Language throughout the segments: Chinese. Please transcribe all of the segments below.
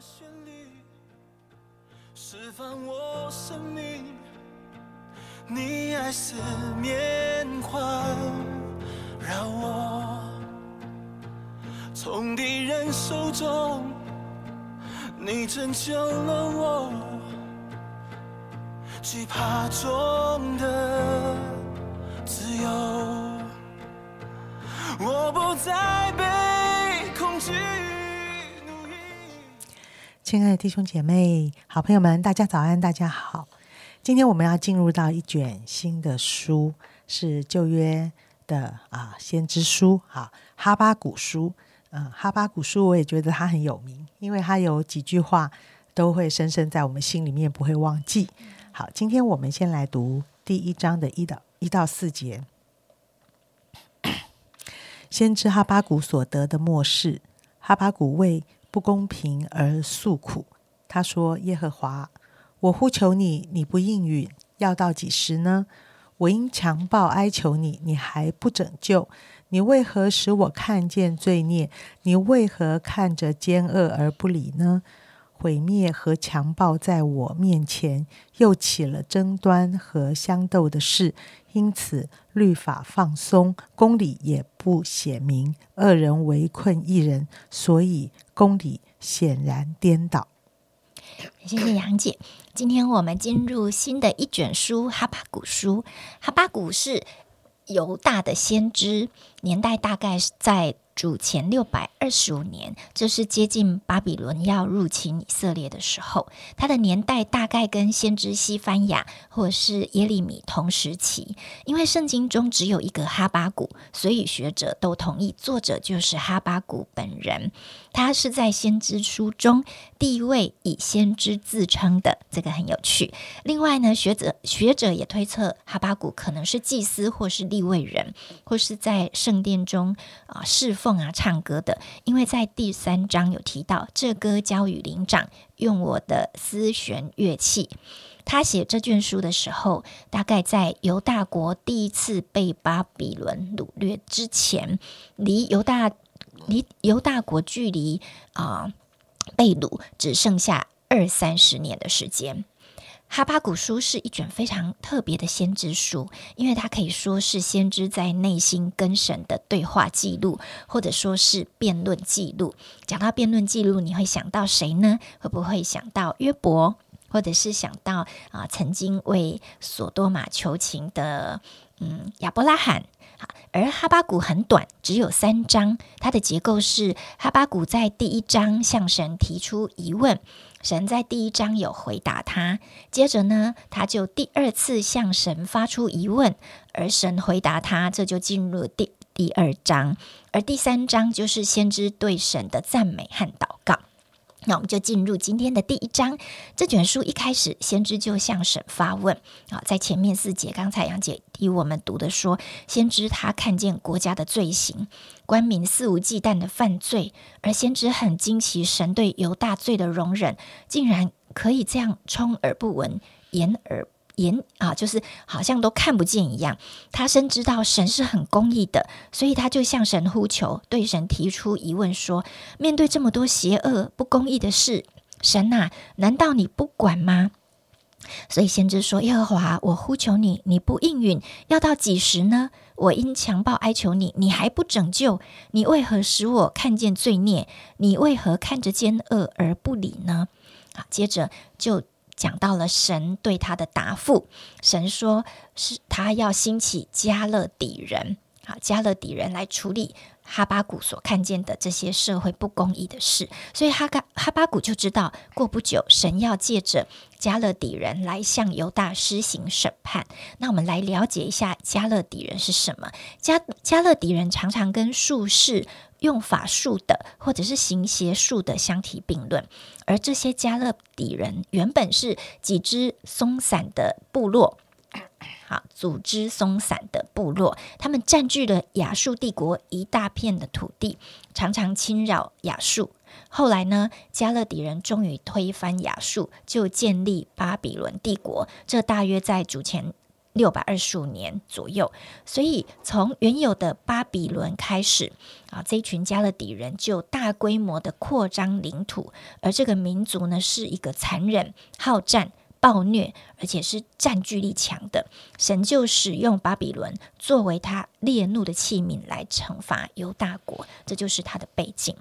旋律释放我生命，你爱似棉花，让我从敌人手中，你拯救了我，惧怕中的自由，我不再被亲爱的弟兄姐妹、好朋友们，大家早安，大家好。今天我们要进入到一卷新的书，是旧约的啊先知书，好哈巴谷书。嗯，哈巴谷书我也觉得它很有名，因为它有几句话都会深深在我们心里面，不会忘记。好，今天我们先来读第一章的一到一到四节。先知哈巴谷所得的末世，哈巴谷为不公平而诉苦。他说：“耶和华，我呼求你，你不应允，要到几时呢？我因强暴哀求你，你还不拯救。你为何使我看见罪孽？你为何看着奸恶而不理呢？毁灭和强暴在我面前，又起了争端和相斗的事，因此律法放松，公理也不显明，二人围困一人，所以公理显然颠倒。谢谢杨姐。今天我们进入新的一卷书《哈巴谷书》。哈巴谷是犹大的先知，年代大概是在主前六百二十五年，这是接近巴比伦要入侵以色列的时候。他的年代大概跟先知西番雅或是耶利米同时期。因为圣经中只有一个哈巴谷，所以学者都同意作者就是哈巴谷本人。他是在先知书中第一位以先知自称的，这个很有趣。另外呢，学者学者也推测哈巴谷可能是祭司或是立位人，或是在圣殿中啊侍奉啊唱歌的，因为在第三章有提到这歌交与灵长，用我的丝弦乐器。他写这卷书的时候，大概在犹大国第一次被巴比伦掳掠之前，离犹大离犹大国距离啊、被掳只剩下二三十年的时间。哈巴谷书是一卷非常特别的先知书，因为它可以说是先知在内心跟神的对话记录，或者说是辩论记录。讲到辩论记录，你会想到谁呢？会不会想到约伯，或者是想到啊、曾经为索多玛求情的嗯亚伯拉罕？而哈巴谷很短，只有三章。它的结构是哈巴谷在第一章向神提出疑问，神在第一章有回答他，接着呢，他就第二次向神发出疑问，而神回答他，这就进入第第二章。而第三章就是先知对神的赞美和祷告。那我们就进入今天的第一章。这卷书一开始，先知就向神发问啊，在前面四节，刚才杨姐替我们读的说，先知他看见国家的罪行，官民肆无忌惮的犯罪，而先知很惊奇，神对犹大罪的容忍，竟然可以这样充耳不闻，言而言啊，就是好像都看不见一样。他深知道神是很公义的，所以他就向神呼求，对神提出疑问说：面对这么多邪恶、不公义的事，神呐、难道你不管吗？所以先知说：“耶和华，我呼求你，你不应允，要到几时呢？我因强暴哀求你，你还不拯救？你为何使我看见罪孽？你为何看着奸恶而不理呢？”好，接着就讲到了神对他的答复。神说是他要兴起加勒底人，好，加勒底人来处理哈巴谷所看见的这些社会不公义的事，所以哈嘎哈巴谷就知道，过不久神要借着加勒底人来向犹大施行审判。那我们来了解一下加勒底人是什么？加加勒底人常常跟术士、用法术的或者是行邪术的相提并论，而这些加勒底人原本是几只松散的部落。啊，组织松散的部落，他们占据了亚述帝国一大片的土地，常常侵扰亚述。后来呢，加勒底人终于推翻亚述，就建立巴比伦帝国。这大约在主前六百二十五年左右，所以从原有的巴比伦开始啊，这一群加勒底人就大规模的扩张领土，而这个民族呢是一个残忍、好战、暴虐，而且是占据力强的。神就使用巴比伦作为他烈怒的器皿来惩罚犹大国，这就是他的背景。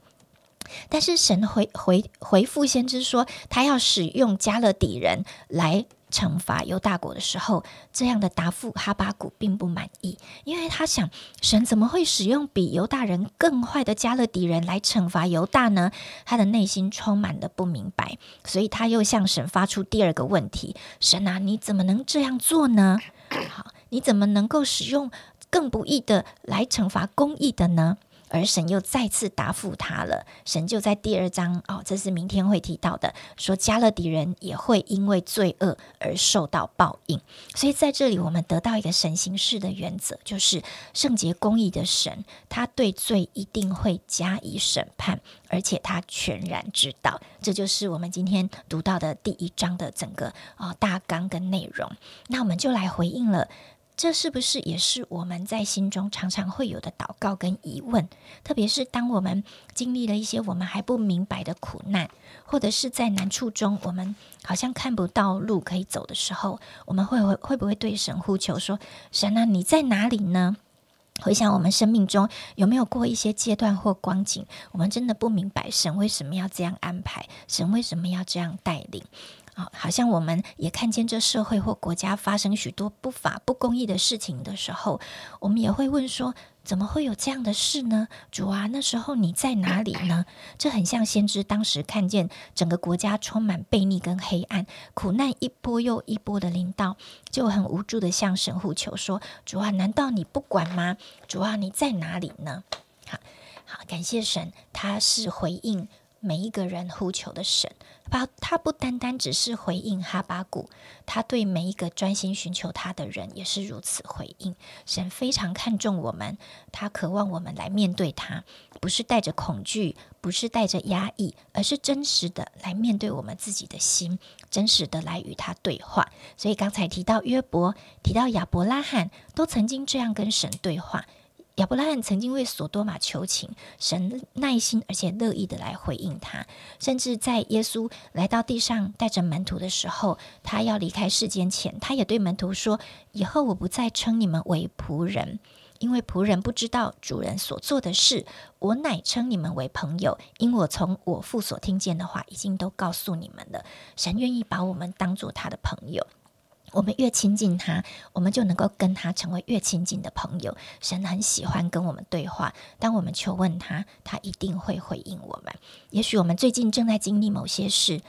但是神回回回复先知说，他要使用加勒底人来。惩罚犹大国的时候，这样的答复哈巴谷并不满意，因为他想，神怎么会使用比犹大人更坏的加勒底人来惩罚犹大呢？他的内心充满了不明白，所以他又向神发出第二个问题：神啊，你怎么能这样做呢？好，你怎么能够使用更不义的来惩罚公义的呢？而神又再次答复他了。神就在第二章哦，这是明天会提到的，说加勒底人也会因为罪恶而受到报应。所以在这里，我们得到一个神行事的原则，就是圣洁公义的神，他对罪一定会加以审判，而且他全然知道。这就是我们今天读到的第一章的整个哦大纲跟内容。那我们就来回应了。这是不是也是我们在心中常常会有的祷告跟疑问？特别是当我们经历了一些我们还不明白的苦难，或者是在难处中，我们好像看不到路可以走的时候，我们会会会不会对神呼求说：“神啊，你在哪里呢？”回想我们生命中有没有过一些阶段或光景，我们真的不明白神为什么要这样安排，神为什么要这样带领。好像我们也看见这社会或国家发生许多不法不公义的事情的时候，我们也会问说：怎么会有这样的事呢？主啊，那时候你在哪里呢？这很像先知当时看见整个国家充满悖逆跟黑暗，苦难一波又一波的临到，就很无助的向神呼求说：主啊，难道你不管吗？主啊，你在哪里呢？好好，感谢神，他是回应。每一个人呼求的神，他他不单单只是回应哈巴谷，他对每一个专心寻求他的人也是如此回应。神非常看重我们，他渴望我们来面对他，不是带着恐惧，不是带着压抑，而是真实的来面对我们自己的心，真实的来与他对话。所以刚才提到约伯，提到亚伯拉罕，都曾经这样跟神对话。亚伯拉罕曾经为索多玛求情，神耐心而且乐意的来回应他。甚至在耶稣来到地上带着门徒的时候，他要离开世间前，他也对门徒说：“以后我不再称你们为仆人，因为仆人不知道主人所做的事；我乃称你们为朋友，因我从我父所听见的话，已经都告诉你们了。神愿意把我们当做他的朋友。”我们越亲近他，我们就能够跟他成为越亲近的朋友。神很喜欢跟我们对话，当我们求问他，他一定会回应我们。也许我们最近正在经历某些事。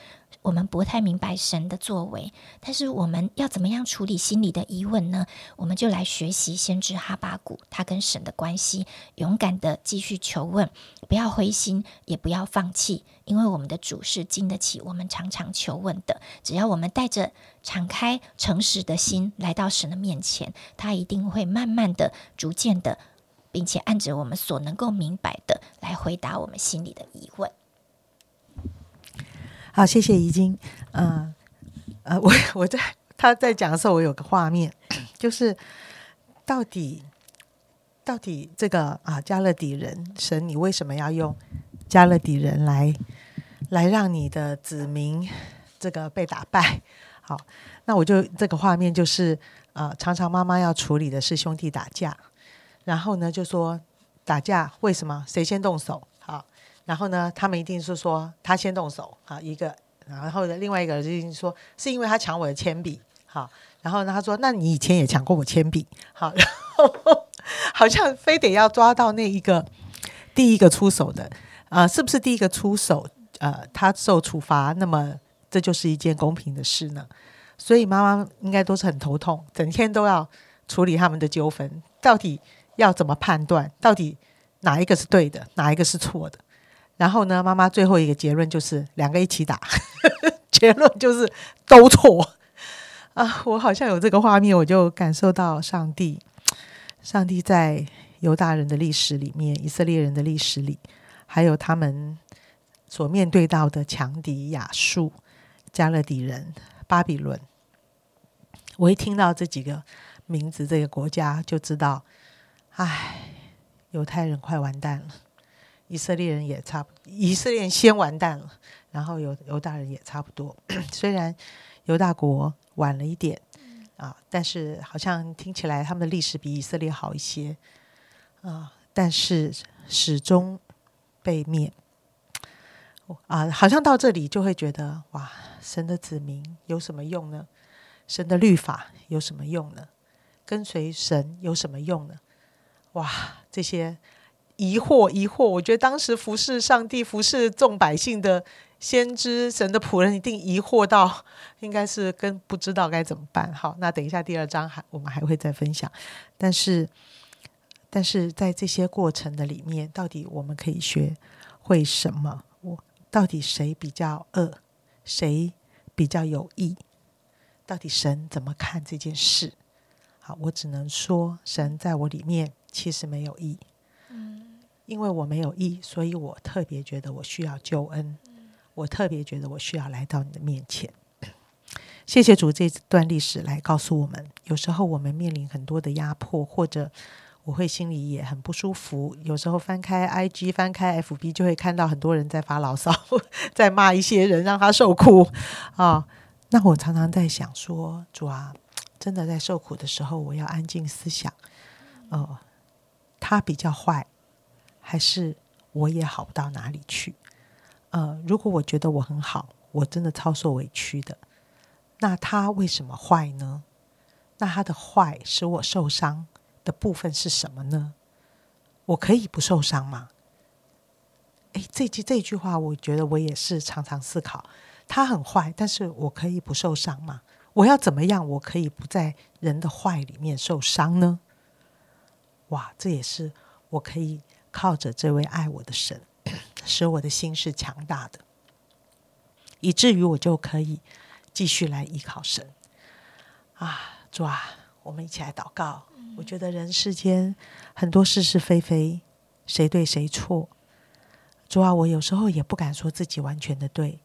我们不太明白神的作为，但是我们要怎么样处理心里的疑问呢？我们就来学习先知哈巴谷他跟神的关系，勇敢的继续求问，不要灰心，也不要放弃，因为我们的主是经得起我们常常求问的。只要我们带着敞开、诚实的心来到神的面前，他一定会慢慢的、逐渐的，并且按着我们所能够明白的来回答我们心里的疑问。好，谢谢怡晶。嗯，呃，我我在他在讲的时候，我有个画面，就是到底到底这个啊，加勒底人神，你为什么要用加勒底人来来让你的子民这个被打败？好，那我就这个画面就是啊，常常妈妈要处理的是兄弟打架，然后呢就说打架为什么谁先动手？然后呢，他们一定是说他先动手啊，一个，然后呢，另外一个就是说是因为他抢我的铅笔，好，然后呢，他说那你以前也抢过我铅笔，好，然后好像非得要抓到那一个第一个出手的，啊，是不是第一个出手，呃，他受处罚，那么这就是一件公平的事呢？所以妈妈应该都是很头痛，整天都要处理他们的纠纷，到底要怎么判断，到底哪一个是对的，哪一个是错的？然后呢，妈妈最后一个结论就是两个一起打，结论就是都错啊！我好像有这个画面，我就感受到上帝，上帝在犹大人的历史里面，以色列人的历史里，还有他们所面对到的强敌亚述、加勒底人、巴比伦，我一听到这几个名字，这个国家就知道，唉，犹太人快完蛋了，以色列人也差不，以色列先完蛋了，然后犹犹大人也差不多。虽然犹大国晚了一点啊，但是好像听起来他们的历史比以色列好一些啊，但是始终被灭。啊，好像到这里就会觉得，哇，神的子民有什么用呢？神的律法有什么用呢？跟随神有什么用呢？哇，这些疑惑疑惑，我觉得当时服侍上帝、服侍众百姓的先知、神的仆人，一定疑惑到，应该是跟不知道该怎么办。好，那等一下第二章还我们还会再分享。但是，但是在这些过程的里面，到底我们可以学会什么？我到底谁比较恶，谁比较有益？到底神怎么看这件事？好，我只能说，神在我里面其实没有义。因为我没有义，所以我特别觉得我需要救恩。我特别觉得我需要来到你的面前。谢谢主，这段历史来告诉我们，有时候我们面临很多的压迫，或者我会心里也很不舒服。有时候翻开 IG，翻开 FB，就会看到很多人在发牢骚，在骂一些人，让他受苦啊。那我常常在想说，主啊，真的在受苦的时候，我要安静思想，哦，他比较坏，还是我也好不到哪里去？呃，如果我觉得我很好，我真的超受委屈的，那他为什么坏呢？那他的坏使我受伤的部分是什么呢？我可以不受伤吗？诶，这句这句话，我觉得我也是常常思考。他很坏，但是我可以不受伤吗？我要怎么样，我可以不在人的坏里面受伤呢？哇，这也是我可以靠着这位爱我的神，使我的心是强大的，以至于我就可以继续来依靠神。啊，主啊，我们一起来祷告。我觉得人世间很多是是非非，谁对谁错。主啊，我有时候也不敢说自己完全的对。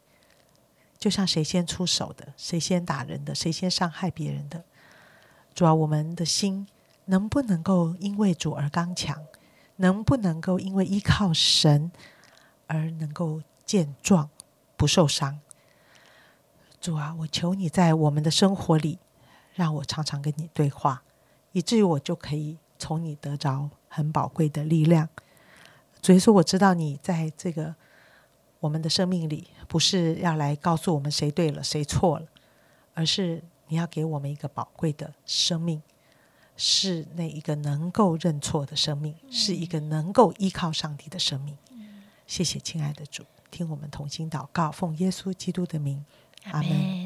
就像谁先出手的，谁先打人的，谁先伤害别人的，主要我们的心能不能够因为主而刚强？能不能够因为依靠神而能够健壮不受伤？主啊，我求你在我们的生活里，让我常常跟你对话，以至于我就可以从你得着很宝贵的力量。所以说，我知道你在这个。我们的生命里不是要来告诉我们谁对了谁错了，而是你要给我们一个宝贵的生命，是那一个能够认错的生命，是一个能够依靠上帝的生命。谢谢亲爱的主，听我们同心祷告，奉耶稣基督的名，阿门。